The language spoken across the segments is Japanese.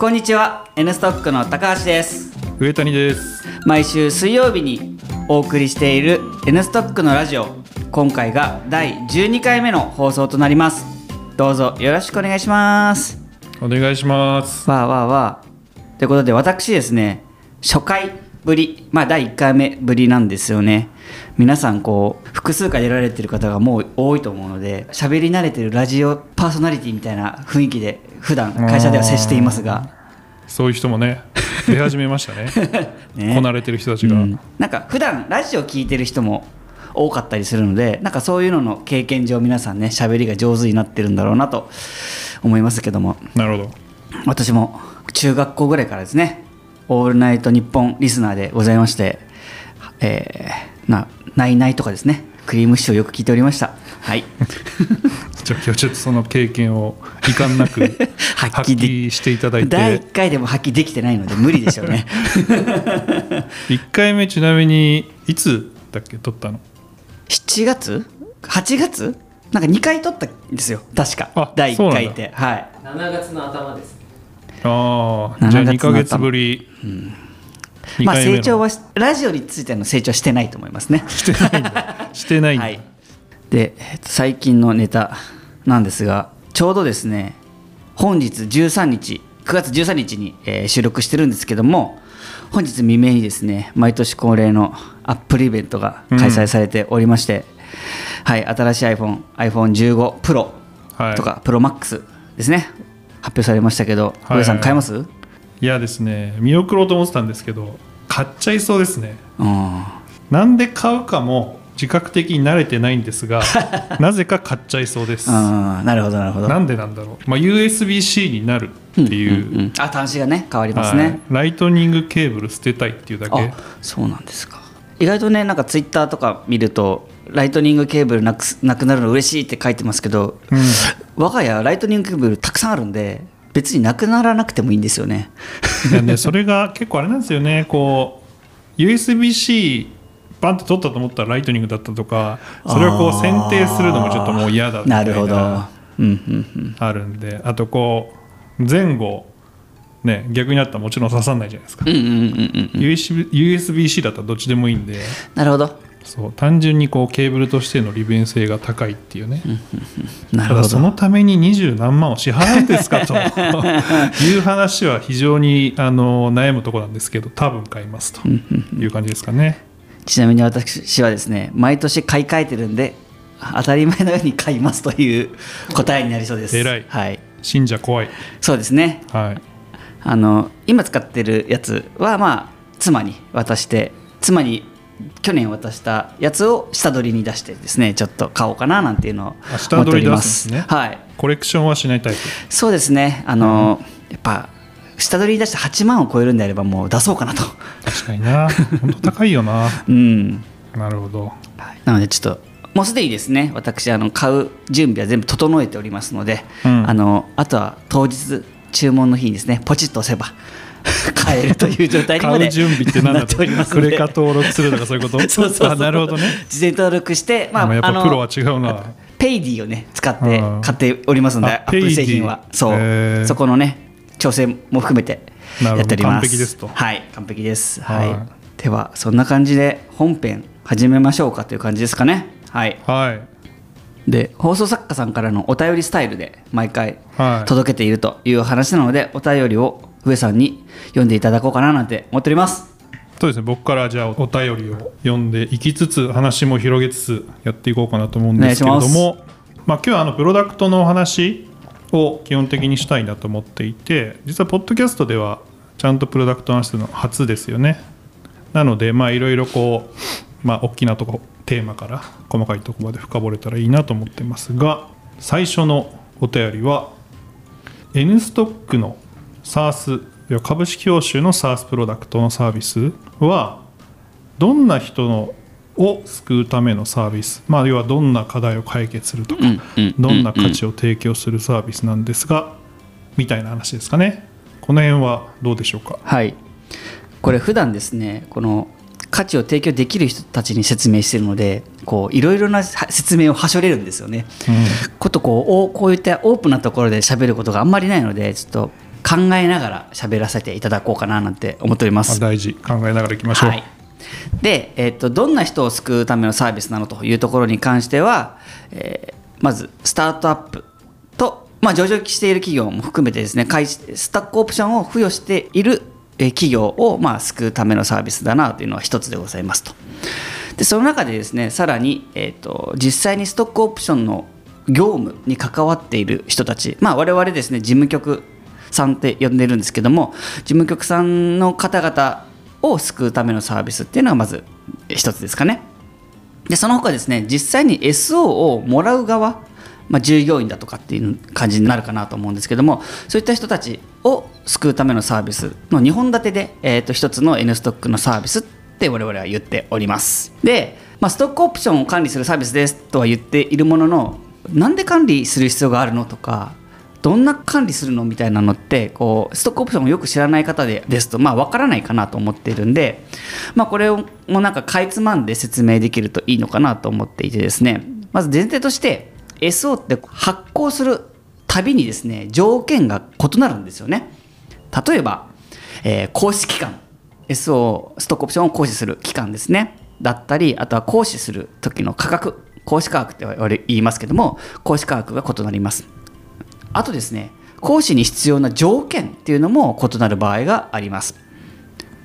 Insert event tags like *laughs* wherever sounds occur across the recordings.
こんにちは。N ストックの高橋です。上谷です。毎週水曜日にお送りしている N ストックのラジオ。今回が第12回目の放送となります。どうぞよろしくお願いします。お願いします。わあわあわあということで私ですね初回ぶり。まあ第1回目ぶりなんですよね。皆さんこう複数回出られてる方がもう多いと思うので喋り慣れてるラジオパーソナリティみたいな雰囲気で普段会社では接していますが。そういう人もね出始めましたね。*laughs* ね。こなれてる人たちが、うん。なんか普段ラジオ聞いてる人も多かったりするのでなんかそういうのの経験上皆さんね喋りが上手になってるんだろうなと思いますけども。なるほど。私も中学校ぐらいからですね「オールナイトニッポン」リスナーでございまして「えー、なないない」とかですねクリームシチューをよく聞いておりました。はい。*laughs* じゃあ今日ちょっとその経験を遺憾なく発 *laughs* 発揮していただい第て1回でも発揮できてないので無理でしょうね。*laughs* 1回目ちなみにいつだっけ撮ったの？7月？8月？なんか2回撮ったんですよ。確か。あ第1そうなんだ。回ってはい。7月の頭ですね。ああじゃあ7 2ヶ月ぶり、二まあ成長はしラジオについての成長はしてないと思いますね。してないしてないはい、でえっと最近のネタなんですがちょうどですね本日13日9月13日に、えー収録してるんですけども本日未明にですね毎年恒例のアップルイベントが開催されておりまして、はい、新しい iPhoneiPhone15Pro はいとか、ProMax ですね発表されましたけど、はい。上さん買います、いやですね見送ろうと思ってたんですけど買っちゃいそうですね。うん。なんで買うかも自覚的になれてないんですが *laughs* なぜか買っちゃいそうです。なるほどなるほど。なんでなんだろう、まあ、USB-C になるっていう,、うんうんあ端子がね変わりますはい。ね、ライトニングケーブル捨てたいっていうだけ。あそうなんですか。意外とねなんかツイッターとか見るとライトニングケーブルなくすなくなるの嬉しいって書いてますけど、我が家ライトニングケーブルたくさんあるんで別になくならなくてもいいんですよね。いやね、それが結構あれなんですよね。こう USB-C バンって取ったと思ったらライトニングだったとかそれをこう選定するのもちょっともう嫌だみたな。いるほど。なうんうんうん。あるんで。あとこう前後ね逆になったらもちろん刺さんないじゃないですか、うんうんうんうん USB USB-C だったらどっちでもいいんで。なるほどそう単純にこうケーブルとしての利便性が高いっていうね、なるほど。ただそのために二十何万を支払うんですかと。*laughs* いう話は非常にあの悩むところなんですけど多分買いますと。いう感じですかね。ちなみに私はですね毎年買い替えてるんで当たり前のように買いますという答えになりそうです。偉い。はい。信者怖い。そうですね。はい。あの今使ってるやつはまあ妻に渡して妻に去年渡したやつを下取りに出してですねちょっと買おうかななんていうのをあ下取り出すすんですね。はい。コレクションはしないタイプ。そうですね。あの、やっぱ下取りに出して8万を超えるんであればもう出そうかなと。確かにな。本当高いよな。*laughs* うん。なるほど。なのでちょっともうすでにですね私あの買う準備は全部整えておりますので、うん。あのあとは当日注文の日にですねポチッと押せば買えるという状態にまで準備って何だと？なっておりますので。クレカ登録するとかそういうこと？そうそうなるほどね。事前登録して、まあ、やっあのぱプロは違うな。ペイディをね使ってうん。買っておりますので、あアップル製品は。そう、そこのね調整も含めてやっております。完璧ですと。はい。完璧です。はい、はい。ではそんな感じで本編始めましょうかという感じですかね。はい。はい。で放送作家さんからのお便りスタイルで毎回はい。届けているという話なので、お便りを上さんに読んでいただこうかななんて思っております。そうですね。僕からじゃあお便りを読んでいきつつ話も広げつつやっていこうかなと思うんですけれどもまあ、今日はあのプロダクトのお話を基本的にしたいなと思っていて実はポッドキャストではちゃんとプロダクトの話するのは初ですよね。なのでまあいろいろこうまあ大きなとこテーマから細かいところまで深掘れたらいいなと思ってますが最初のお便りは N ストックの SARS 要は株式報酬の SARS プロダクトのサービスはどんな人のを救うためのサービス、まあ、要はどんな課題を解決するとか、うんうんどんな価値を提供するサービスなんですが、みたいな話ですかね。この辺はどうでしょうか？はい。これ普段ですねこの価値を提供できる人たちに説明してるのでこういろいろな説明をはしょれるんですよね。ことこうおこういったオープンなところで喋ることがあんまりないのでちょっと考えながら喋らせていただこうかななんて思っておりままあす。大事考えながらいきましょう、はい、で、えっとどんな人を救うためのサービスなのというところに関しては、えーまずスタートアップと、まあ、上場している企業も含めてですね会スタックオプションを付与しているえー企業を、まあ、救うためのサービスだなというのは一つでございますと。でその中でですねさらに、えー、と実際にストックオプションの業務に関わっている人たち、まあ、我々ですね事務局さんって呼んでるんですけども事務局さんの方々を救うためのサービスっていうのがまず一つですかね。でその他ですね実際に SO をもらう側、まあ、従業員だとかっていう感じになるかなと思うんですけどもそういった人たちを救うためのサービスの2本立てで、えー、と一つの N ストックのサービスって我々は言っておりますで、まあ、ストックオプションを管理するサービスですとは言っているもののなんで管理する必要があるのとかどんな管理するのみたいなのってこうストックオプションをよく知らない方でですとまあ分からないかなと思っているんで、まあ、これをもなんかかいつまんで説明できるといいのかなと思っていてですね。まず前提として SO って発行するたびにですね条件が異なるんですよね。例えば、えー行使期間 SO ストックオプションを行使する期間ですね。だったりあとは行使する時の価格。行使価格って言いますけども行使価格が異なります。あとですね行使に必要な条件っていうのも異なる場合があります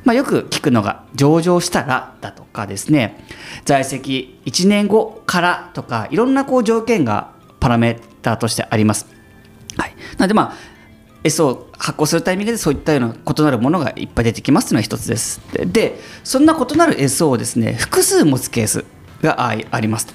まあ、よく聞くのが上場したらだとかですね在籍1年後からとかいろんなこう条件がパラメーターとしてあります。はい、なのでまあ S を発行するタイミングでそういったような異なるものがいっぱい出てきますというのが一つです。でそんな異なる S をですね複数持つケースがあります。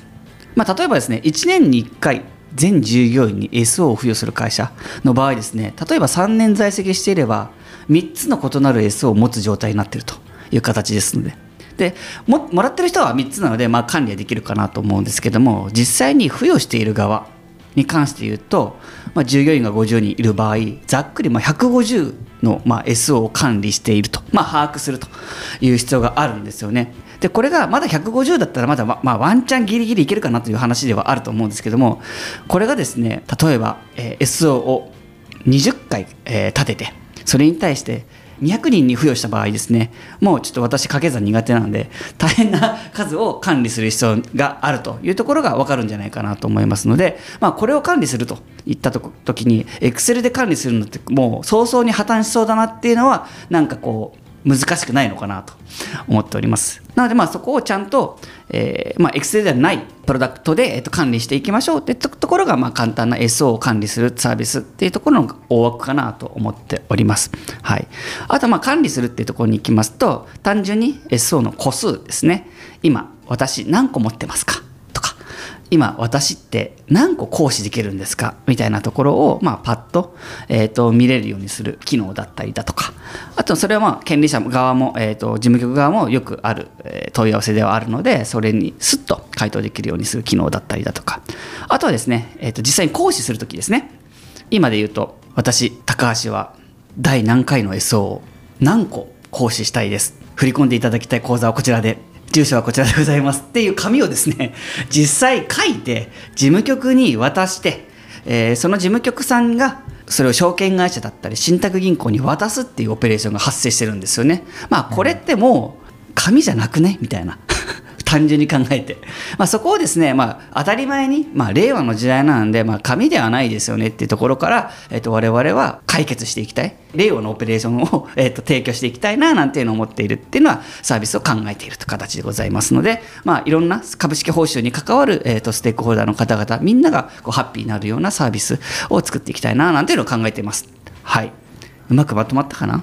まあ、例えばですね1年に1回全従業員に SO を付与する会社の場合ですね例えば3年在籍していれば3つの異なる SO を持つ状態になっているという形ですので。でももらってる人は3つなので、まあ、管理はできるかなと思うんですけども実際に付与している側に関して言うと、まあ、従業員が50人いる場合ざっくりまあ150のまあ SO を管理していると、まあ、把握するという必要があるんですよね。でこれがまだ150だったらまだ、ままあ、ワンチャンギリギリいけるかなという話ではあると思うんですけどもこれがですね例えば、えー SO を20回、えー立ててそれに対して200人に付与した場合ですねもうちょっと私掛け算苦手なんで大変な数を管理する必要があるというところが分かるんじゃないかなと思いますので、まあ、これを管理するといったと時に Excel で管理するのってもう早々に破綻しそうだなっていうのはなんかこう難しくないのかなと思っております。なのでまあそこをちゃんと、えーまあ、Excel ではないプロダクトで、えっと管理していきましょうってとところがまあ簡単な SO を管理するサービスっていうところの大枠かなと思っております。はい、あとまあ管理するっていうところに行きますと単純に SO の個数ですね今私何個持ってますか？今私って何個行使できるんですか？みたいなところを、まあ、パッと,、えー、と見れるようにする機能だったりだとか。あとそれはまあ権利者側も、えー、と事務局側もよくある、え問い合わせではあるのでそれにスッと回答できるようにする機能だったりだとか。あとはですね、えー、と実際に行使するときですね。今で言うと私高橋は第何回の SO を何個行使したいです？振り込んでいただきたい口座はこちらで。住所はこちらでございます。っていう紙をですね *laughs* 実際書いて事務局に渡して、えーその事務局さんがそれを証券会社だったり信託銀行に渡すっていうオペレーションが発生してるんですよね。まあこれってもう紙じゃなくね？みたいな。単純に考えて、まあ、そこをですね、まあ、当たり前に、まあ、令和の時代なんで、まあ、紙ではないですよねっていうところから、えっと我々は解決していきたい。令和のオペレーションを、*laughs* えっと提供していきたいななんていうのを思っているっていうのはサービスを考えているという形でございますので、まあ、いろんな株式報酬に関わる、えっとステークホルダーの方々みんながこうハッピーになるようなサービスを作っていきたいななんていうのを考えています。はい。うまくまとまったかな？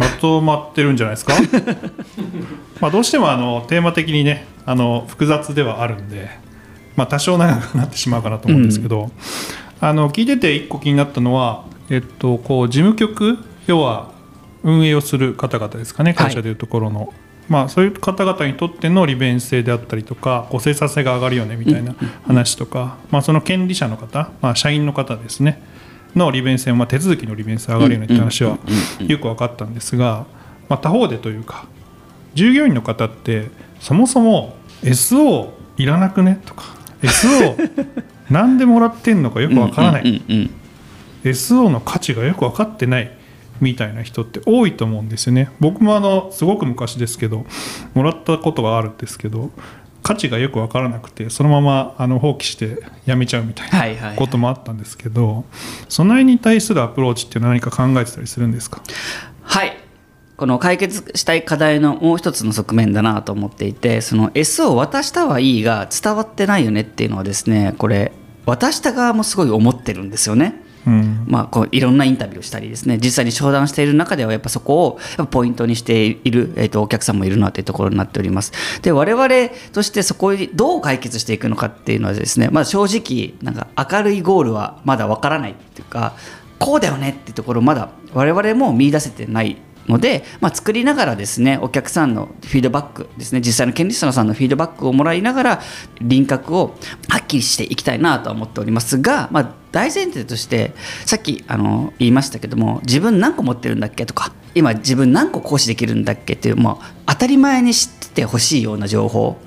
まとまってるんじゃないですか？*laughs* まあどうしてもあのテーマ的にねあの複雑ではあるんで、まあ、多少長くなってしまうかなと思うんですけど、あの聞いてて一個気になったのは、えっと、こう事務局要は運営をする方々ですかね会社でいうところの、まあ、そういう方々にとっての利便性であったりとかこう生産性が上がるよねみたいな話とか、まあ、その権利者の方、まあ、社員の方ですねの利便性、まあ、手続きの利便性が上がるよねって話はよく分かったんですが、まあ、他方でというか従業員の方ってそもそも SO いらなくね？とか SO なんでもらってんのかよく分からない、SO の価値がよく分かってない。みたいな人って多いと思うんですよね。僕もあのすごく昔ですけどもらったことがあるんですけど価値がよく分からなくてそのままあの放棄してやめちゃうみたいはいはいはない。こともあったんですけど、その辺に対するアプローチっていうのは何か考えてたりするんですか？はい。この解決したい課題のもう一つの側面だなと思っていてその S を渡したはいいが伝わってないよねっていうのはですねこれ渡した側もすごい思ってるんですよね。うん。まあ、こういろんなインタビューをしたりですね。実際に商談している中ではやっぱそこをポイントにしている、えー、とお客さんもいるなというところになっております。で我々としてそこをどう解決していくのかっていうのはですね、まあ、正直なんか明るいゴールはまだわからないっていうかこうだよねっていうところまだ我々も見出せてないので、まあ、作りながらですねお客さんのフィードバックですね実際の権利者さんのフィードバックをもらいながら輪郭をはっきりしていきたいなとは思っておりますが、まあ、大前提としてさっきあの言いましたけども自分何個持ってるんだっけとか今自分何個行使できるんだっけっていうもう当たり前に知っててほしいような情報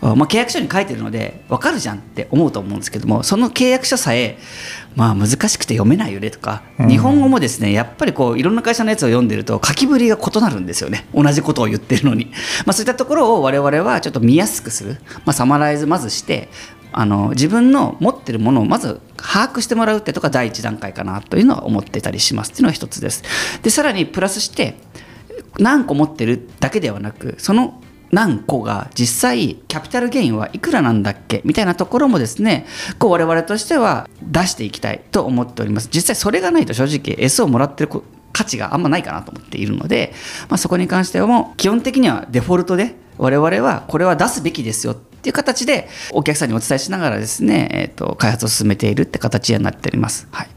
まあ、契約書に書いてるので分かるじゃんって思うと思うんですけどもその契約書さえ、まあ、難しくて読めないよねとか、うん。日本語もですねやっぱりこういろんな会社のやつを読んでると書きぶりが異なるんですよね。同じことを言ってるのに、まあ、そういったところを我々はちょっと見やすくする、まあ、サマライズまずしてあの自分の持ってるものをまず把握してもらうってとこが第一段階かなというのは思ってたりしますっていうのが一つです。でさらにプラスして何個持ってるだけではなくその何個が実際キャピタルゲインはいくらなんだっけみたいなところもですねこう我々としては出していきたいと思っております。実際それがないと正直 S をもらってる価値があんまないかなと思っているので、まあ、そこに関してはもう基本的にはデフォルトで我々はこれは出すべきですよっていう形でお客さんにお伝えしながらですね、えー、と開発を進めているって形になっております。はい、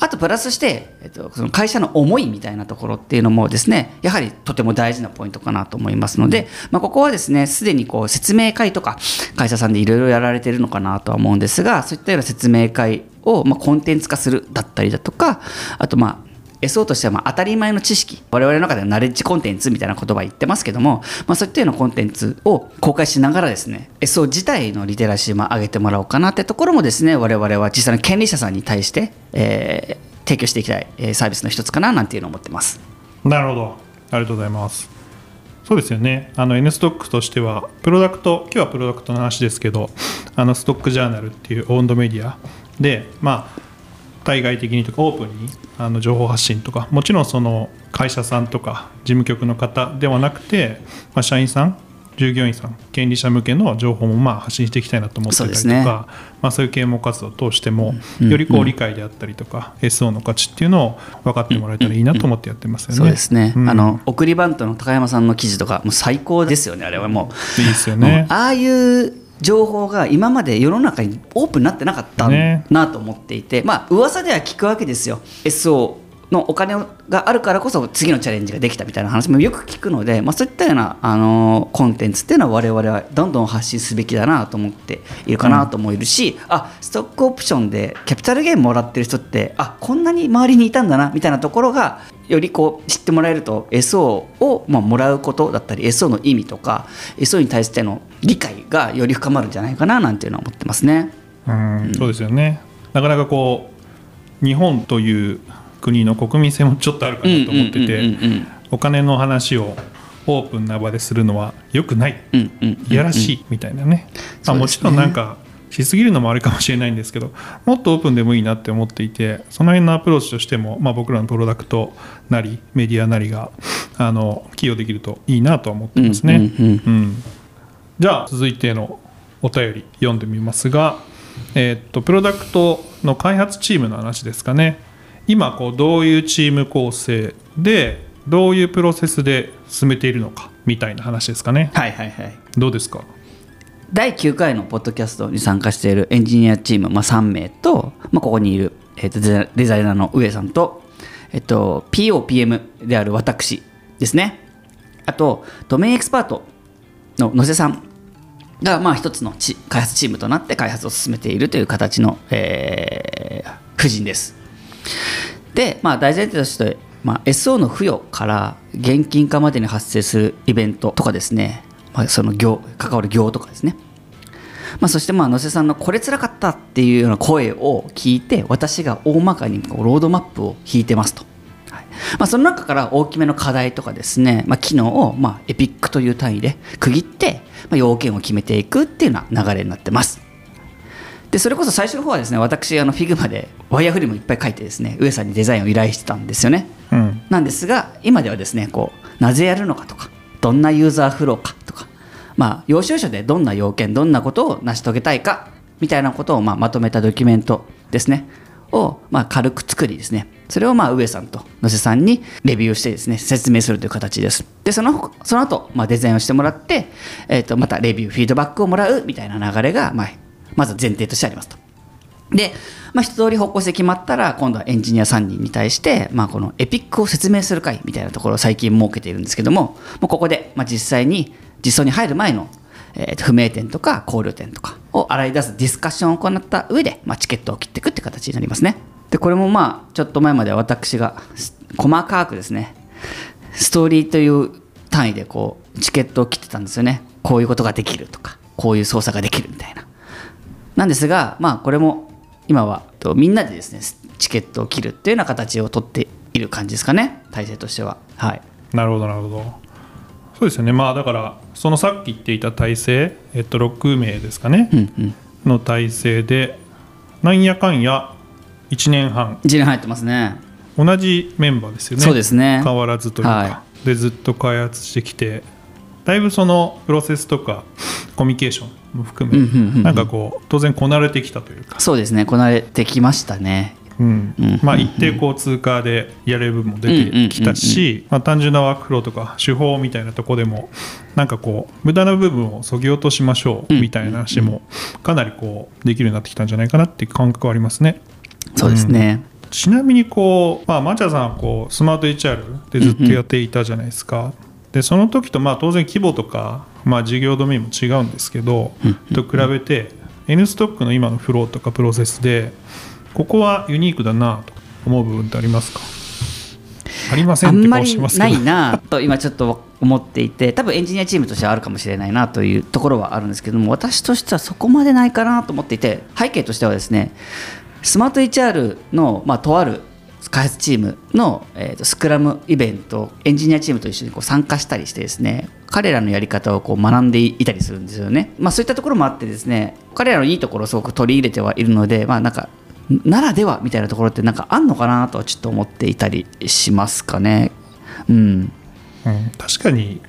あとプラスして、えー、とその会社の思いみたいなところっていうのもですねやはりとても大事なポイントかなと思いますので、まあ、ここはですねすでにこう説明会とか会社さんでいろいろやられてるのかなとは思うんですがそういったような説明会をまコンテンツ化するだったりだとかあとまあ SO としてはまあ当たり前の知識。我々の中ではナレッジコンテンツみたいな言葉言ってますけども、まあ、そういったようなコンテンツを公開しながらですね SO 自体のリテラシーも上げてもらおうかなってところもですね我々は実際の権利者さんに対して、えー提供していきたいえサービスの一つかななんていうのを思ってます。なるほど。ありがとうございます。そうですよね。あの N ストックとしてはプロダクト今日はプロダクトの話ですけどあのストックジャーナルっていうオウンドメディアでまあ対外的にとかオープンにあの情報発信とかもちろんその会社さんとか事務局の方ではなくて、まあ、社員さん従業員さん権利者向けの情報もまあ発信していきたいなと思ってたりとかね。まあ、そういう啓蒙活動を通してもうんよりこう理解であったりとか SO の価値っていうのを分かってもらえたらいいなと思ってやってますよね。そうですね、うん。あの送りバントの高山さんの記事とかもう最高ですよねあれはもう。いいですよね。うん。ああいう情報が今まで世の中にオープンになってなかったね。なと思っていて、まあ噂では聞くわけですよ。SO のお金があるからこそ次のチャレンジができたみたいな話もよく聞くので、まあ、そういったような、あのコンテンツっていうのは我々はどんどん発信すべきだなと思っているかなと思えるし、あストックオプションでキャピタルゲームもらってる人ってあこんなに周りにいたんだなみたいなところがよりこう知ってもらえると SO をまあもらうことだったり SO の意味とか SO に対しての理解がより深まるんじゃないかななんていうのは思ってますね。うん。そうですよね。なかなかこう日本という国の国民性もちょっとあるかなと思ってうんうんてうんうん。お金の話をオープンな場でするのは良くない。うんうんうんうんいやらしいみたいなね、まあ、もちろんなんかしすぎるのもあるかもしれないんですけどもっとオープンでもいいなって思っていてその辺のアプローチとしても、まあ、僕らのプロダクトなりメディアなりがあの寄与できるといいなとは思ってますね。うんうんうん。うん。じゃあ続いてのお便り読んでみますが、えーっとプロダクトの開発チームの話ですかね。今こうどういうチーム構成でどういうプロセスで進めているのかみたいな話ですかね。はいはいはい。どうですか？第9回のポッドキャストに参加しているエンジニアチーム、まあ、3名と、まあ、ここにいる、えー、とデザイナーの上さんと、えっと POPM である私ですね。あとドメインエキスパートの野瀬さんが、まあ、一つのチ開発チームとなって開発を進めているという形の、えー、夫人です。で、まあ、大前提として、まあ、SO の付与から現金化までに発生するイベントとかですね、まあ、その業関わる業とかですね、まあ、そしてまあ野瀬さんのこれ辛かったっていうような声を聞いて私が大まかにこうロードマップを引いてますと。はいまあ、その中から大きめの課題とかですね、まあ、機能をまあエピックという単位で区切って、まあ、要件を決めていくっていうような流れになってます。でそれこそ最初の方はですね私あの Figma でワイヤーフレームいっぱい書いてですね上さんにデザインを依頼してたんですよね。うんなんですが今ではですねこうなぜやるのかとかどんなユーザーフローかとかまあ要所要所でどんな要件どんなことを成し遂げたいかみたいなことをまあまとめたドキュメントですね。をまあ軽く作りですね。それをまあ上さんと野瀬さんにレビューしてですね説明するという形です。でそのその後まあデザインをしてもらって、えー、とまたレビューフィードバックをもらうみたいな流れがまあまず前提としてありますと。で、まあ、一通り方向性決まったら今度はエンジニア3人に対して、まあ、このエピックを説明する会みたいなところを最近設けているんですけどももうここで、まあ、実際に実装に入る前の、えー不明点とか考慮点とかを洗い出すディスカッションを行った上で、まあ、チケットを切っていくって形になりますね。でこれもまあちょっと前までは私が細かくですねストーリーという単位でこうチケットを切ってたんですよね。こういうことができるとかこういう操作ができるみたいな。なんですが、まあ、これも今はとみんなでですねチケットを切るっていうような形をとっている感じですかね。体制としては。はい、なるほどなるほど。そうですよね。まあだからそのさっき言っていた体制、えっと、6名ですかね、うんうん、の体制でなんやかんや1年半。1年入ってますね。同じメンバーですよね。そうですね。変わらずというか、はでずっと開発してきてだいぶそのプロセスとかコミュニケーションも含め、うんうんうんうん。なんかこう当然こなれてきたというか、そうですねこなれてきましたね。うん。うん。まあ、一定こう通過でやれる部分も出てきたし、まあ、単純なワークフローとか手法みたいなとこでもなんかこう無駄な部分をそぎ落としましょうみたいな話もかなりこうできるようになってきたんじゃないかなっていう感覚はありますね。そうですね。ちなみにこう、まあ、マチャさんはこうスマート HR でずっとやっていたじゃないですか、でその時とまあ当然規模とか、まあ、事業ドメインも違うんですけど、と比べて N ストックの今のフローとかプロセスでここはユニークだなと思う部分ってありますか？ありませんって顔してますけど。ないなと今ちょっと思っていて多分エンジニアチームとしてはあるかもしれないなというところはあるんですけども私としてはそこまでないかなと思っていて背景としてはですねスマート HR の、まあ、とある開発チームの、えーとスクラムイベントエンジニアチームと一緒にこう参加したりしてですね彼らのやり方をこう学んでいたりするんですよね、まあ、そういったところもあってですね彼らのいいところをすごく取り入れてはいるので、まあ、なんかならではみたいなところってなんかあんのかなとはちょっと思っていたりしますかね。うん、うん、確かに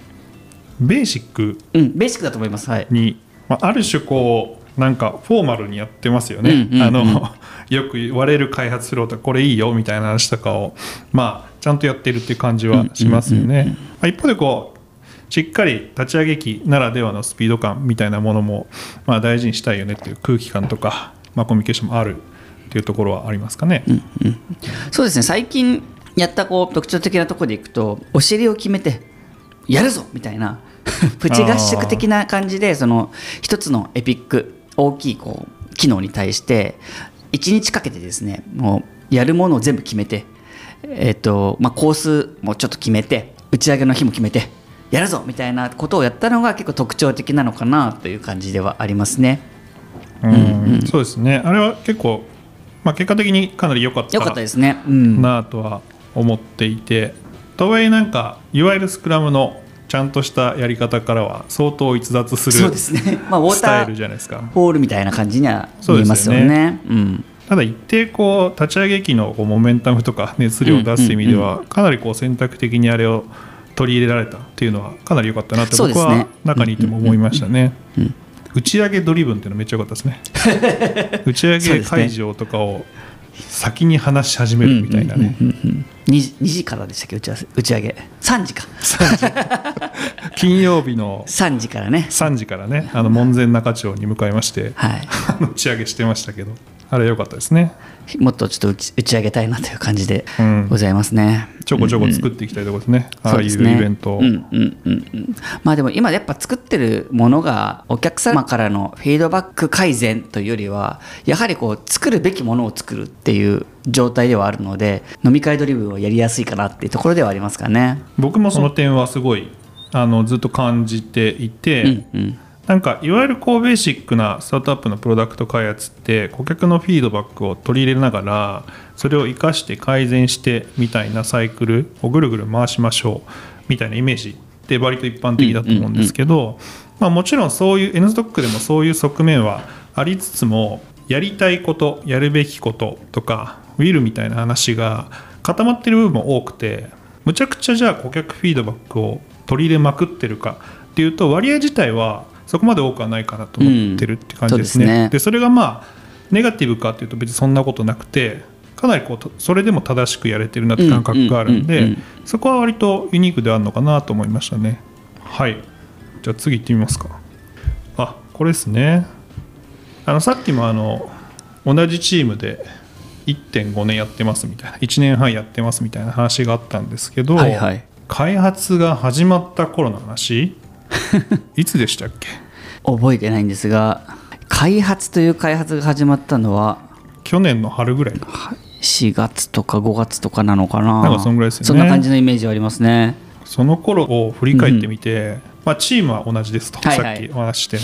ベーシックうん、ベーシックだと思います。はい。に、まあ、ある種こうなんかフォーマルにやってますよね、うんうんうん。あの *laughs* よく言われる開発フローとかこれいいよみたいな話とかをまあちゃんとやってるっていう感じはしますよね、まあ一方でこうしっかり立ち上げ機ならではのスピード感みたいなものも、まあ、大事にしたいよねっていう空気感とか、まあ、コミュニケーションもあるっていうところはありますかね、そうですね。最近やったこう特徴的なところでいくとお尻を決めてやるぞみたいな *laughs* プチ合宿的な感じでその一つのエピック大きいこう機能に対して1日かけてですねもうやるものを全部決めて、えっとまあ、コースもちょっと決めて打ち上げの日も決めてやるぞみたいなことをやったのが結構特徴的なのかなという感じではありますね。うんそうですねあれは結構、まあ、結果的にかなり良かったよかったですね。うん、なとは思っていて、とはいえなんかいわゆるスクラムのちゃんとしたやり方からは相当逸脱するそうですね。まあウォースタイルじゃないですかホールみたいな感じには見えますよね。そうですうん。ただ一定こう立ち上げ機のこうモメンタムとか熱量を出す意味ではかなりこう選択的にあれを取り入れられたっていうのはかなり良かったなって僕は中にいても思いましたね。打ち上げドリブンっていうのめっちゃ良かったですね。打ち上げ会場とかを先に話し始めるみたいなね。2, 時2時からでしたっけ？打ち合わせ打ち上げ。3時か。*laughs* 金曜日の3時からね。3時からね。あの門前仲町に向かいましてはい。打ち上げしてましたけどあれ良かったですね。もっとちょっと打ち上げたいなという感じでうん。ございますね、ちょこちょこ作っていきたいところですね、ああいうイそうですね。ベント。を、うんうんうんうん。まあでも今やっぱ作ってるものがお客様からのフィードバック改善というよりはやはりこう作るべきものを作るっていう状態ではあるので飲み会ドリブンをやりやすいかなっていうところではありますかね。僕もその点はすごいあのずっと感じていて、うんうんなんかいわゆるこうベーシックなスタートアップのプロダクト開発って顧客のフィードバックを取り入れながらそれを生かして改善してみたいなサイクルをぐるぐる回しましょうみたいなイメージって割と一般的だと思うんですけど、まあ、もちろんそういう N ストックでもそういう側面はありつつもやりたいことやるべきこととかウィルみたいな話が固まってる部分も多くてむちゃくちゃじゃあ顧客フィードバックを取り入れまくってるかっていうと割合自体はそこまで多くはないかなと思ってるって感じですね。うんそうですねでそれがまあネガティブかっていうと別にそんなことなくてかなりこうとそれでも正しくやれてるなって感覚があるんでうんそこは割とユニークであるのかなと思いましたね。はいじゃあ次行ってみますか。あこれですね。あのさっきもあの同じチームで1.5年やってますみたいな1年半やってますみたいな話があったんですけど、はいはい開発が始まった頃の話 *laughs* いつでしたっけ？覚えてないんですが開発という開発が始まったのは去年の春ぐらいの4月とか5月とかなのかな。なんかそんぐらいですよね。そんな感じのイメージはありますね。その頃を振り返ってみて、まあ、チームは同じですと、はいはい。さっきお話ししてる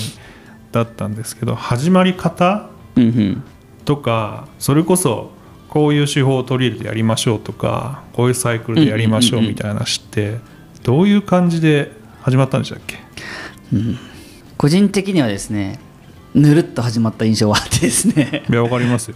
だったんですけど始まり方うんうん。とかそれこそこういう手法を取り入れてやりましょうとかこういうサイクルでやりましょううんうんうんうんみたいな話ってどういう感じで始まったんでしたっけ？個人的にはですねぬるっと始まった印象はあってですね。いやわかりますよ。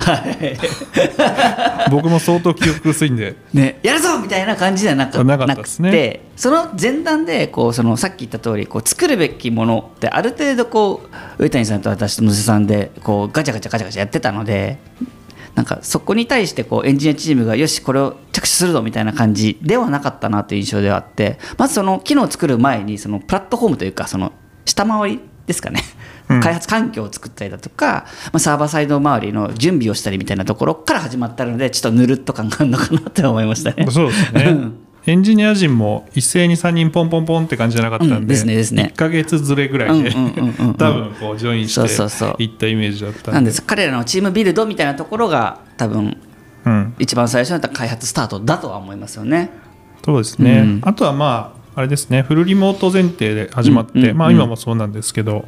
僕も相当記憶薄いんで。ね、やるぞみたいな感じではなかなかったですね。なくて。その前段でこうそのさっき言った通りこり作るべきものってある程度こう上谷さんと私と野瀬さんでこうガチャガチャガチャガチャやってたのでなんかそこに対してこうエンジニアチームがよしこれを着手するぞみたいな感じではなかったなという印象ではあってまずその機能を作る前にそのプラットフォームというかその下回りですかね、うん。開発環境を作ったりだとか、まあ、サーバーサイド周りの準備をしたりみたいなところから始まったのでちょっとぬるっと感があるのかなって思いましたね。そうですねエンジニア陣も一斉に3人ポンポンポンって感じじゃなかったんで,、うんですねですね。1ヶ月ずれぐらいで多分こうジョインしていったイメージだったなんんでです。彼らのチームビルドみたいなところが多分うん、一番最初になった開発スタートだとは思いますよね。そうですね、うん。あとはまああれですね。フルリモート前提で始まって、まあ今もそうなんですけど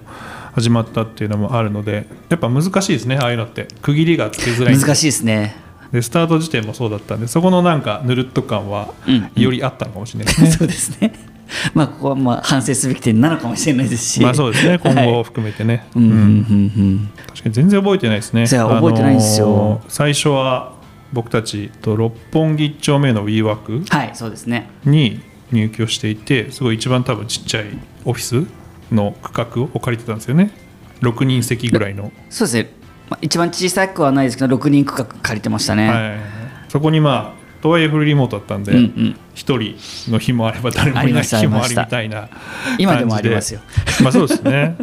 始まったっていうのもあるのでやっぱ難しいですねああいうのって。区切りがつけづらい難しいですね。でスタート時点もそうだったんでそこのなんかぬるっと感はうんうんよりあったのかもしれないですね、*laughs* そうですね。*laughs* まあここはまあ反省すべき点なのかもしれないですし。まあそうですね今後をはい含めてね、うんうんうんうん確かに全然覚えてないですねいや覚えてないんですよあのー最初は僕たちと六本木1丁目の WeWork うん。はいそうですね。に入居していてすごい一番多分ちっちゃいオフィスの区画を借りてたんですよね6人席ぐらいの、そうですね。まあ、一番小さくはないですけど6人区画借りてましたね。はい、そこにまあとはいえフルリモートだったんで、うんうん。1人の日もあれば誰もいない日もありみたいな今でもありますよ。まあそうですね。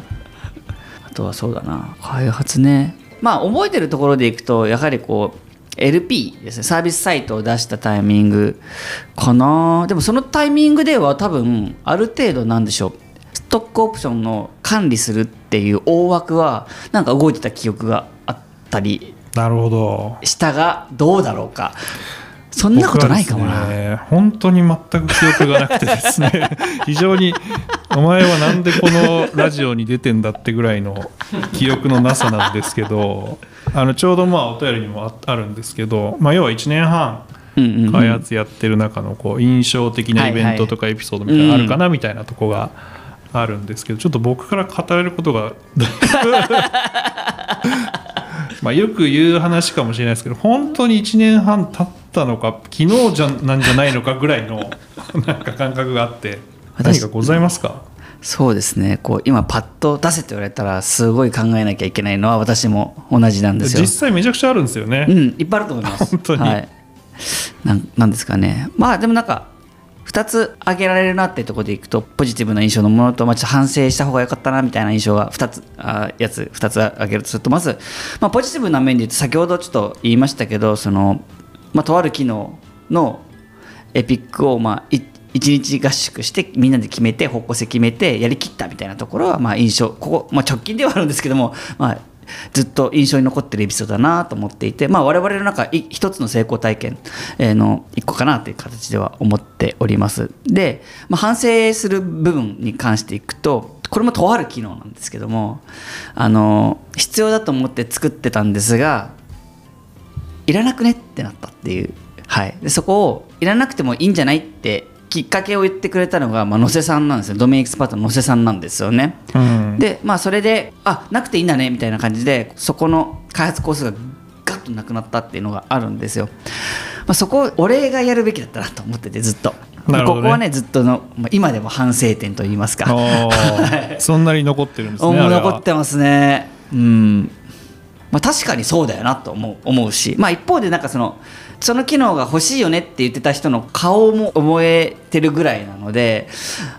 *laughs* あとはそうだな。開発ね。まあ覚えてるところでいくとやはりこう LP ですね。サービスサイトを出したタイミングかな。でもそのタイミングでは多分ある程度なんでしょう。ストックオプションの管理するっていう大枠はなんか動いてた記憶があったりなるほど。したがどうだろうか。そんなことないかもな、ね本当に全く記憶がなくてですね。*laughs* 非常にお前はなんでこのラジオに出てんだってぐらいの記憶のなさなんですけどあのちょうどまあお便りにもああるんですけど、まあ、要は1年半開発やってる中のこう印象的なイベントとかエピソードみたいなのあるかなみたいなとこがあるんですけどちょっと僕から語れることが *laughs* まあよく言う話かもしれないですけど本当に1年半経ったのか昨日じゃなんじゃないのかぐらいの *laughs* なんか感覚があって何私かございますか？そうですね。こう今パッと出せって言われたらすごい考えなきゃいけないのは私も同じなんですよ。実際めちゃくちゃあるんですよね、うん、いっぱいあると思います。本当に。はい、なんなんですかね。まあでもなんか2つ挙げられるなっていうところでいくとポジティブな印象のものと、まあ、ちょっと反省した方が良かったなみたいな印象が2つあやつ2つ挙げるとするとまず、まあ、ポジティブな面で言うと先ほどちょっと言いましたけどその、まあ、とある機能のエピックをまあい一日合宿してみんなで決めて方向性決めてやりきったみたいなところはまあ印象ここ、まあ、直近ではあるんですけども、まあ、ずっと印象に残ってるエピソードだなと思っていて、まあ、我々の中一つの成功体験の一個かなという形では思っております。で、まあ、反省する部分に関していくとこれもとある機能なんですけどもあの必要だと思って作ってたんですがいらなくねってなったっていう、はい、でそこをいらなくてもいいんじゃないってきっかけを言ってくれたのが、まあ、野瀬さんなんですよ。ドメインエキスパートの野瀬さんなんですよね。うん。でまあそれであなくていいんだねみたいな感じでそこの開発コースがガッとなくなったっていうのがあるんですよ、まあ、そこを俺がやるべきだったなと思っててずっと、ね。ここはねずっとの、まあ、今でも反省点といいますか。*laughs* そんなに残ってるんですね残ってますね。うん。まあ、確かにそうだよなと思う思うし、まあ、一方でなんかそのその機能が欲しいよねって言ってた人の顔も覚えてるぐらいなので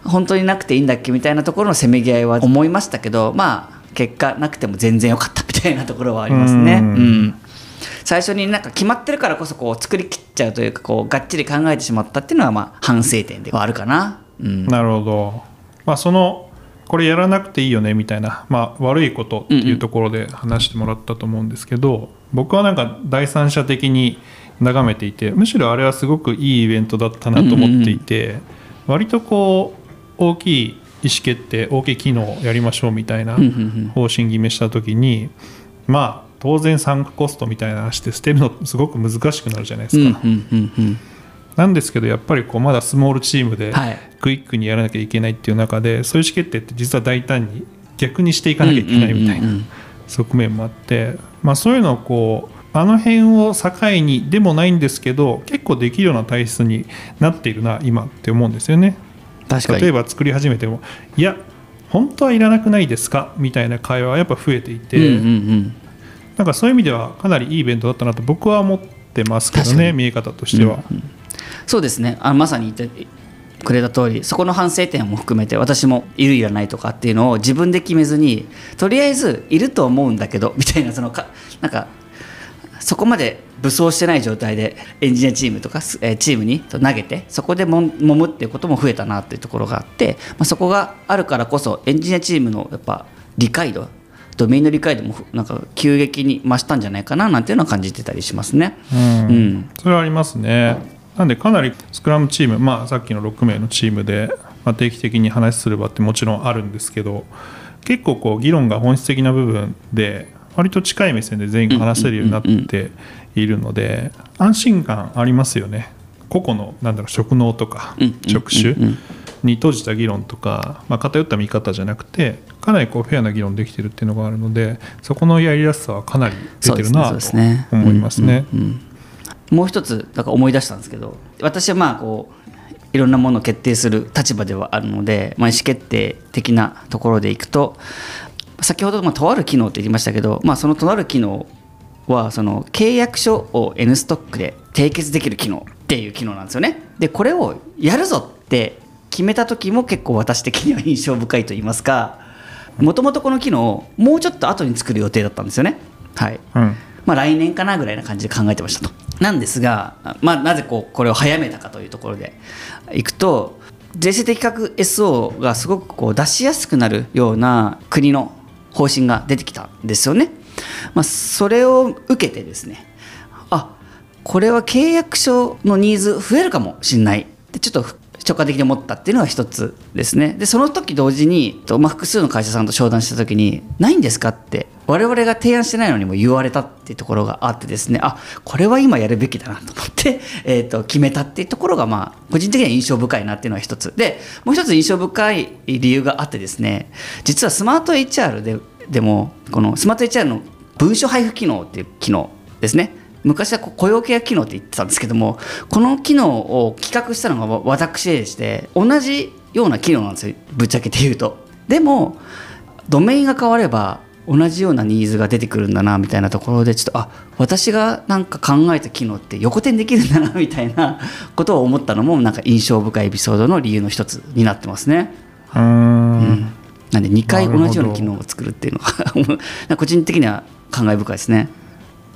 本当になくていいんだっけみたいなところのせめぎ合いは思いましたけどまあ結果なくても全然良かったみたいなところはありますね。うんうん最初になんか決まってるからこそこう作りきっちゃうというかこうがっちり考えてしまったっていうのはまあ反省点ではあるかな。うんなるほど、まあ、そのこれやらなくていいよねみたいな、まあ、悪いことっていうところで話してもらったと思うんですけど、僕はなんか第三者的に眺めていてむしろあれはすごくいいイベントだったなと思っていて、割とこう大きい意思決定大きい機能をやりましょうみたいなうんうんうん。方針決めした時にまあ当然参加コストみたいな話で捨てるのすごく難しくなるじゃないですか。うんうんうんうん。なんですけどやっぱりこうまだスモールチームではい。クイックにやらなきゃいけないっていう中でそういう意思決定って実は大胆に逆にしていかなきゃいけないみたいなうんうんうんうん。側面もあって、まあ、そういうのをこうあの辺を境にでもないんですけど結構できるような体質になっているな今って思うんですよね。確かに。例えば作り始めてもいや本当はいらなくないですか？みたいな会話はやっぱ増えていて、うんうんうん。なんかそういう意味ではかなりいいイベントだったなと僕は思ってますけどね見え方としては。そうですね。あのまさに言ってくれた通りそこの反省点も含めて私もいるいらないとかっていうのを自分で決めずにとりあえずいると思うんだけどみたいなそのかなんかそこまで武装してない状態でエンジニアチームとかすえーチームにと投げてそこでもん揉むっていうことも増えたなっていうところがあって、まあ、そこがあるからこそエンジニアチームのやっぱ理解度ドメインの理解度もふなんか急激に増したんじゃないかななんていうのは感じてたりしますね。うんうんそれはありますね。なんでかなりスクラムチーム、まあ、さっきの6名のチームで、まあ、定期的に話する場ってもちろんあるんですけど結構こう議論が本質的な部分で割と近い目線で全員が話せるようになっているので安心感ありますよね。個々のなんだろう職能とか職種に閉じた議論とか、まあ、偏った見方じゃなくてかなりこうフェアな議論できてるっていうのがあるのでそこのやりやすさはかなり出てるなと思いますね。もう一つだから思い出したんですけど私はまあこういろんなものを決定する立場ではあるので、まあ、意思決定的なところでいくと先ほどまあとある機能って言いましたけど、まあ、そのとある機能はその契約書を N ストックで締結できる機能っていう機能なんですよね。でこれをやるぞって決めた時も結構私的には印象深いと言いますかもともとこの機能をもうちょっと後に作る予定だったんですよね。はい、うんまあ、来年かなぐらいな感じで考えてましたと。なんですが、まあ、なぜこうこれを早めたかというところでいくと税制的確 SO がすごくこう出しやすくなるような国の方針が出てきたんですよね。まあ、それを受けてですねあこれは契約書のニーズ増えるかもしれないってちょっと直感的に思ったっていうのが一つですねでその時同時に、まあ、複数の会社さんと商談した時に「ないんですか?」って我々が提案してないのにも言われたっていうところがあってですねあこれは今やるべきだなと思って、*laughs* えー、と決めたっていうところがまあ個人的には印象深いなっていうのは一つ。でもう一つ印象深い理由があってですね実はスマート HR ででもこのスマート HR の文書配布機能っていう機能ですね。昔は雇用契約機能って言ってたんですけどもこの機能を企画したのが私でして同じような機能なんですよ。ぶっちゃけて言うと。でもドメインが変われば同じようなニーズが出てくるんだなみたいなところでちょっとあ私がなんか考えた機能って横転できるんだなみたいなことを思ったのもなんか印象深いエピソードの理由の一つになってますね。うーんなんで2回同じような機能を作るっていうのが個人的には感慨深いですね。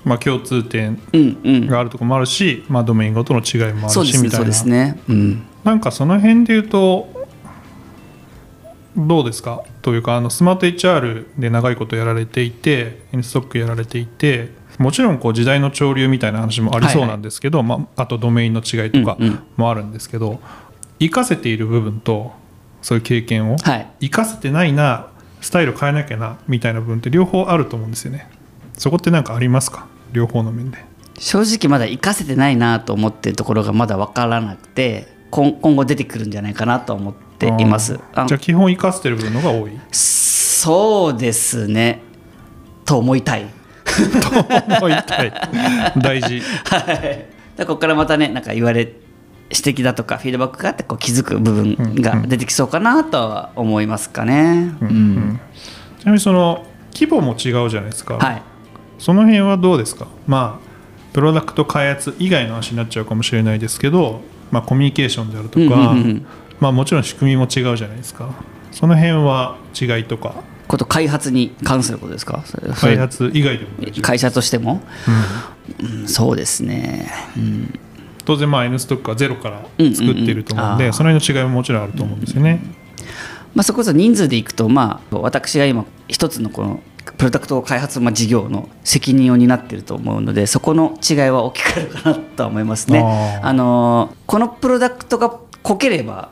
まあ、共通点うんうん。があるところもあるし、まあ、ドメインごとの違いもあるしみたいなですね。うん。なんかその辺で言うとどうですか？というかあのスマート HR で長いことやられていて N ストックやられていてもちろんこう時代の潮流みたいな話もありそうなんですけど、まあ、あとドメインの違いとかうんうん。もあるんですけど、活かせている部分とそういう経験をはい。生かせてないなスタイル変えなきゃなみたいな部分って両方あると思うんですよね。そこって何かありますか？両方の面で。正直まだ活かせてないなと思ってるところがまだ分からなくて今今後出てくるんじゃないかなと思っています。じゃあ基本生かせてる部分のが多い？そうですね。と思いたい。*laughs* と思いたい。大事。はい。でここからまたねなんか言われ指摘だとかフィードバックがあってこう気づく部分が出てきそうかなとは思いますかね。うん。うん。ちなみにその規模も違うじゃないですか、はい。その辺はどうですか？まあプロダクト開発以外の話になっちゃうかもしれないですけど、まあ、コミュニケーションであるとか、うんうんうんまあ、もちろん仕組みも違うじゃないですか。その辺は違いとか。こと開発に関することですか？開発以外でも会社としても、うん。うんそうですね、うん。当然まあ N ストックはゼロから作っていると思うんで、うん。うんうんその辺の違いももちろんあると思うんですよね、まあ、そこそ人数でいくと、まあ、私が今一つのこのプロダクト開発まあ事業の責任を担っていると思うのでそこの違いは大きくあるかなとは思いますね。あのーこのプロダクトがこければ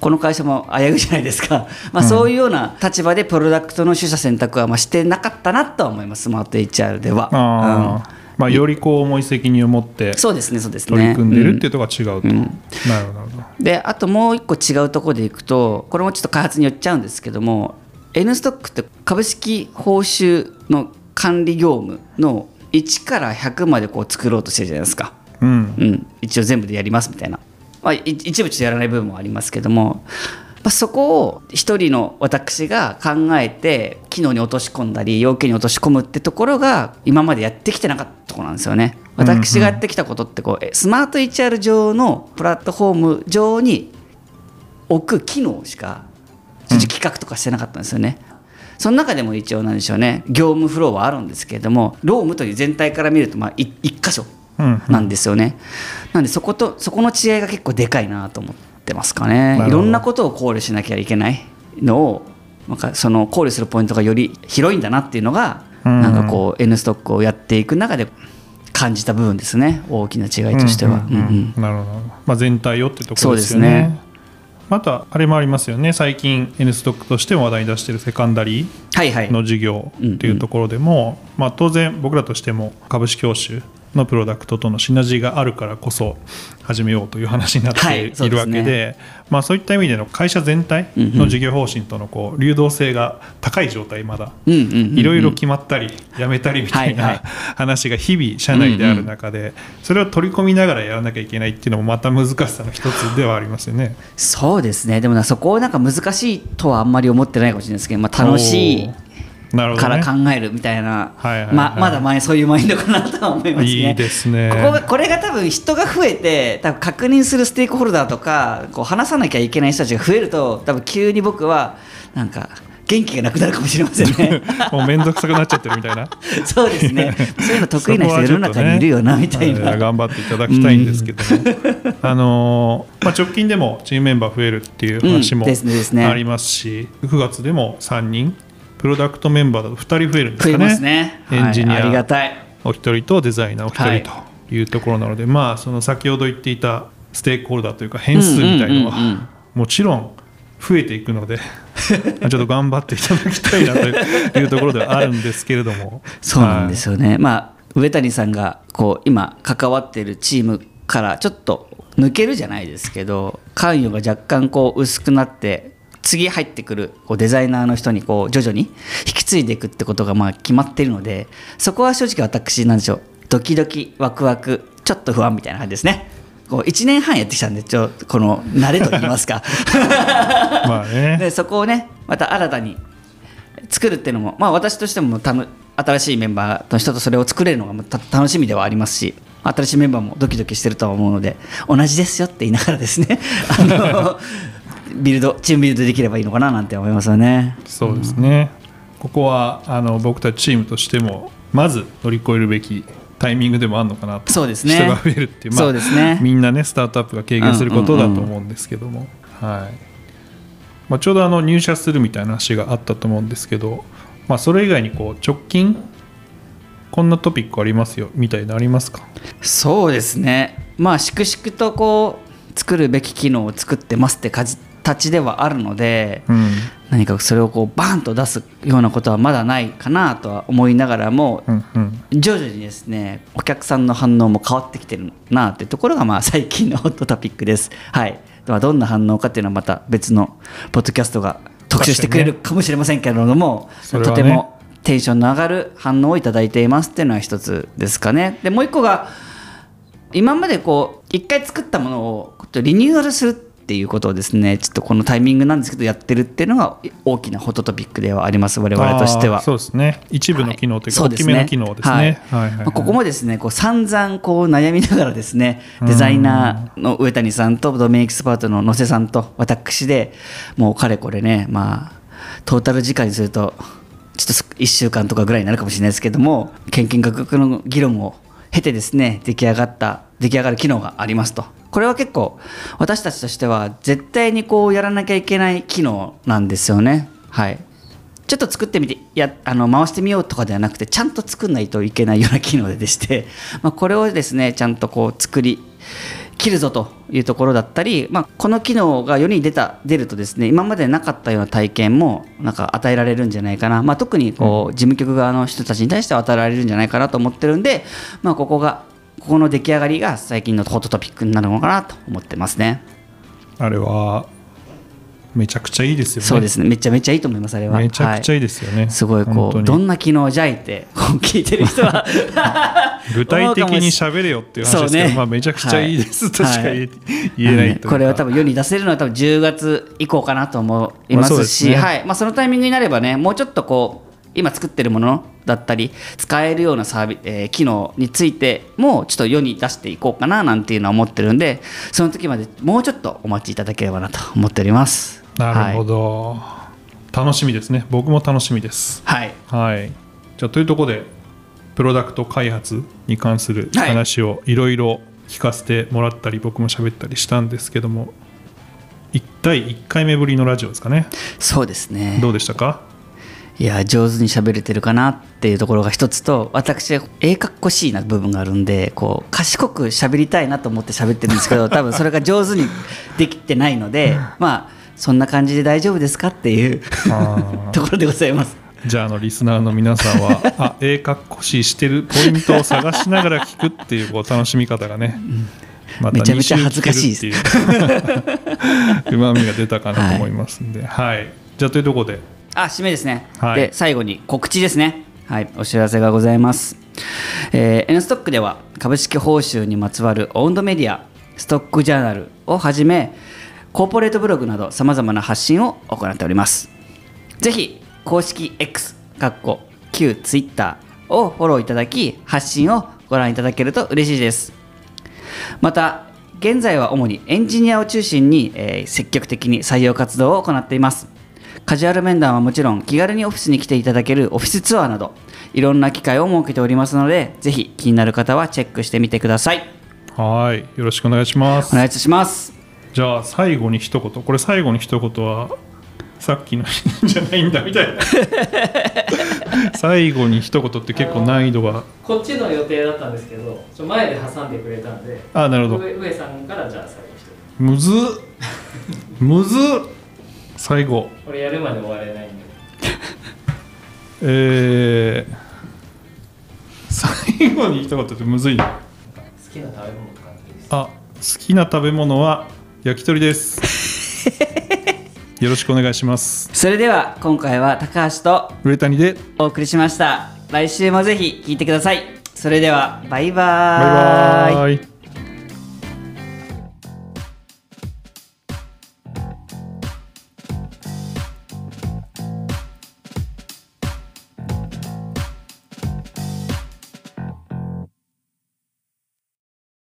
この会社も危ういじゃないですか、まあ、そういうような立場でプロダクトの取捨選択はまあしてなかったなとは思います。スマート HR では。あー。まあ、よりこう重い責任を持ってうんそうですねそうですね。取り組んでるってういうところが違うと、うん。なるほどなるほど。であともう一個違うところでいくとこれもちょっと開発によっちゃうんですけども N ストックって株式報酬の管理業務の1から100までこう作ろうとしてるじゃないですか、うん。うん、一応全部でやりますみたいな、まあ、い一部ちょっとやらない部分もありますけども、まあ、そこを一人の私が考えて機能に落とし込んだり要件に落とし込むってところが今までやってきてなかったところなんですよね。私がやってきたことってこうえスマート HR 上のプラットフォーム上に置く機能しか企画とかしてなかったんですよね。その中でも一応なんでしょうね業務フローはあるんですけれども労務という全体から見るとまあい一箇所うんなんですよね。なんでそことそこの違いが結構でかいなと思ってますかね。いろんなことを考慮しなきゃいけないのをなんかその考慮するポイントがより広いんだなっていうのが、うん。なんかこう N ストックをやっていく中で感じた部分ですね。大きな違いとしては。なるほど、まあ、全体をってところですよね。またあれもありますよね。最近 N ストックとしても話題に出しているセカンダリー。の事業っていうところでも、まあ、当然僕らとしても株式報酬のプロダクトとのシナジーがあるからこそ始めようという話になっはいているわけで,、そうですまあ、そういった意味での会社全体の事業方針とのこう流動性が高い状態まだいろいろ決まったりやめたりみたいはいはない。話が日々社内である中でそれを取り込みながらやらなきゃいけないっていうのもまた難しさの一つではありますよね。そうですね。でもなそこをなんか難しいとはあんまり思ってないかもしれないですけど、まあ、楽しいから考えるみたいな、はいままだ前そういうマインドかなとは思いますね。いいですねここがこれが多分人が増えて多分確認するステークホルダーとかこう話さなきゃいけない人たちが増えると多分急に僕はなんか元気がなくなるかもしれませんね。*laughs* もう面倒くさくなっちゃってるみたいな。*laughs* そうですね。そういうの得意な人世の中にいるよなみたいな。はい頑張っていただきたいんですけども、あのーまあ、直近でもチームメンバー増えるっていう話もうんですねですねありますし、9月でも3人プロダクトメンバーだと2人増えるんですかね。ね。エンジニア。お一人とデザイナーお一はい人というところなので、まあその先ほど言っていたステークホルダーというか変数みたいのはもちろん増えていくのでま *laughs* あちょっと頑張っていただきたいなというところではあるんですけれども。*laughs* そうなんですよね、まあ上谷さんがこう今関わってるチームからちょっと抜けるじゃないですけど関与が若干こう薄くなって次入ってくるこうデザイナーの人にこう徐々に引き継いでいくってことがまあ決まっているのでそこは正直私なんでしょうドキドキワクワクちょっと不安みたいな感じですね。こう1年半やってきたんでちょこの慣れと言いますか。*laughs* まあね。でそこをねまた新たに作るっていうのも、まあ、私としてもたの新しいメンバーの人とそれを作れるのがた楽しみではありますし新しいメンバーもドキドキしてるとは思うので同じですよって言いながらですね。あのビルドチームビルドできればいいのかななんて思いますよね。そうですね、ここはあの僕たちチームとしてもまず乗り越えるべきタイミングでもあるのかなと。そうですね。人が増えるっていう、そうですね。みんなねスタートアップが経験することだと思うんですけども、はい。まあ、ちょうどあの入社するみたいな話があったと思うんですけど、まあ、それ以外にこう直近こんなトピックありますよみたいなのありますか？そうですね。まあ粛々とこう作るべき機能を作ってますって感じたちではあるので、うん何かそれをこうバーンと出すようなことはまだないかなとは思いながらも、うんうん徐々にですねお客さんの反応も変わってきてるなっていうところがまあ最近のホットトピックです。はい、ではどんな反応かっていうのはまた別のポッドキャストが特集してくれるかもしれませんけれども、ねとてもテンションの上がる反応をいただいていますっていうのは一つですかね。でもう一個が今までこう一回作ったものをリニューアルするっていうことをですねちょっとこのタイミングなんですけどやってるっていうのが大きなホットトピックではあります我々としては。そうですね。一部の機能というか、はい。大きめの機能ですね。ここもですねこう散々こう悩みながらですねデザイナーの上谷さんとドメインエキスパートの野瀬さんと私でもうかれこれねまあトータル時間にするとちょっと1週間とかぐらいになるかもしれないですけども研究学学の議論を経てですね出来上がった出来上がる機能がありますとこれは結構私たちとしては絶対にこうやらなきゃいけない機能なんですよね。はい。ちょっと作ってみてやあの回してみようとかではなくてちゃんと作んないといけないような機能ででして、*laughs* まあ、これをですねちゃんとこう作り切るぞというところだったり、まあ、この機能が世に出た出るとですね今までなかったような体験もなんか与えられるんじゃないかな、まあ、特にこう事務局側の人たちに対しては与えられるんじゃないかなと思ってるんで、まあ、ここがここの出来上がりが最近のホットトピックになるのかなと思ってますね。あれはめちゃくちゃいいですよね。そうですね。めちゃめちゃいいと思いますあれは。めちゃくちゃはいいですよね、すごいこうどんな機能じゃいって聞いてる人は。*laughs* 具体的に喋れよっていう話ですけど、ね。まあ、めちゃくちゃいいです、はい。としか言え,、はい。言えないというか。これは多分世に出せるのは多分10月以降かなと思いますし、ですね。はい。まあ、そのタイミングになればねもうちょっとこう今作ってるものだったり使えるようなサービ、えー機能についてもちょっと世に出していこうかななんていうのは思ってるんでその時までもうちょっとお待ちいただければなと思っております。なるほど、楽しみですね。僕も楽しみです。はい、はい。じゃあというところでプロダクト開発に関する話をいろいろ聞かせてもらったり、僕も喋ったりしたんですけども1対1回目ぶりのラジオですかね。そうですね。どうでしたか？いや上手に喋れてるかなっていうところが一つと私ええかっこしいな部分があるんでこう賢く喋りたいなと思って喋ってるんですけど *laughs* 多分それが上手にできてないのでまあそんな感じで大丈夫ですかっていう *laughs* ところでございます。じゃああのリスナーの皆さんは *laughs* あええかっこしいしてるポイントを探しながら聞くっていうこう楽しみ方がね、まめちゃめちゃ恥ずかしいです。ううまみが出たかなと思いますんで、はい。じゃあというところであ締めですね、はい。で最後に告知ですね。はいお知らせがございます、えー、N ストックでは株式報酬にまつわるオウンドメディアストックジャーナルをはじめコーポレートブログなどさまざまな発信を行っております。ぜひ公式 X かっこ旧 Twitter をフォローいただき発信をご覧いただけると嬉しいです。また現在は主にエンジニアを中心に、えー積極的に採用活動を行っていますカジュアル面談はもちろん気軽にオフィスに来ていただけるオフィスツアーなどいろんな機会を設けておりますのでぜひ気になる方はチェックしてみてください。はいよろしくお願いします。お願いします。じゃあ最後に一言。これ最後に一言はさっきのじゃないんだみたいな。*laughs* 最後に一言って結構難易度が。こっちの予定だったんですけどちょ前で挟んでくれたんであなるほど。上上さんからじゃあ最後一つむずっ。むずっ最後。これやるまで終われないんで。*laughs* えー、最後に一言ってむずいな。好きな食べ物ですあ好きな食べ物は焼き鳥です。*laughs* よろしくお願いします。それでは今回は高橋と上谷で。お送りしました。来週もぜひ聞いてください。それではバイバーイ。バイバーイ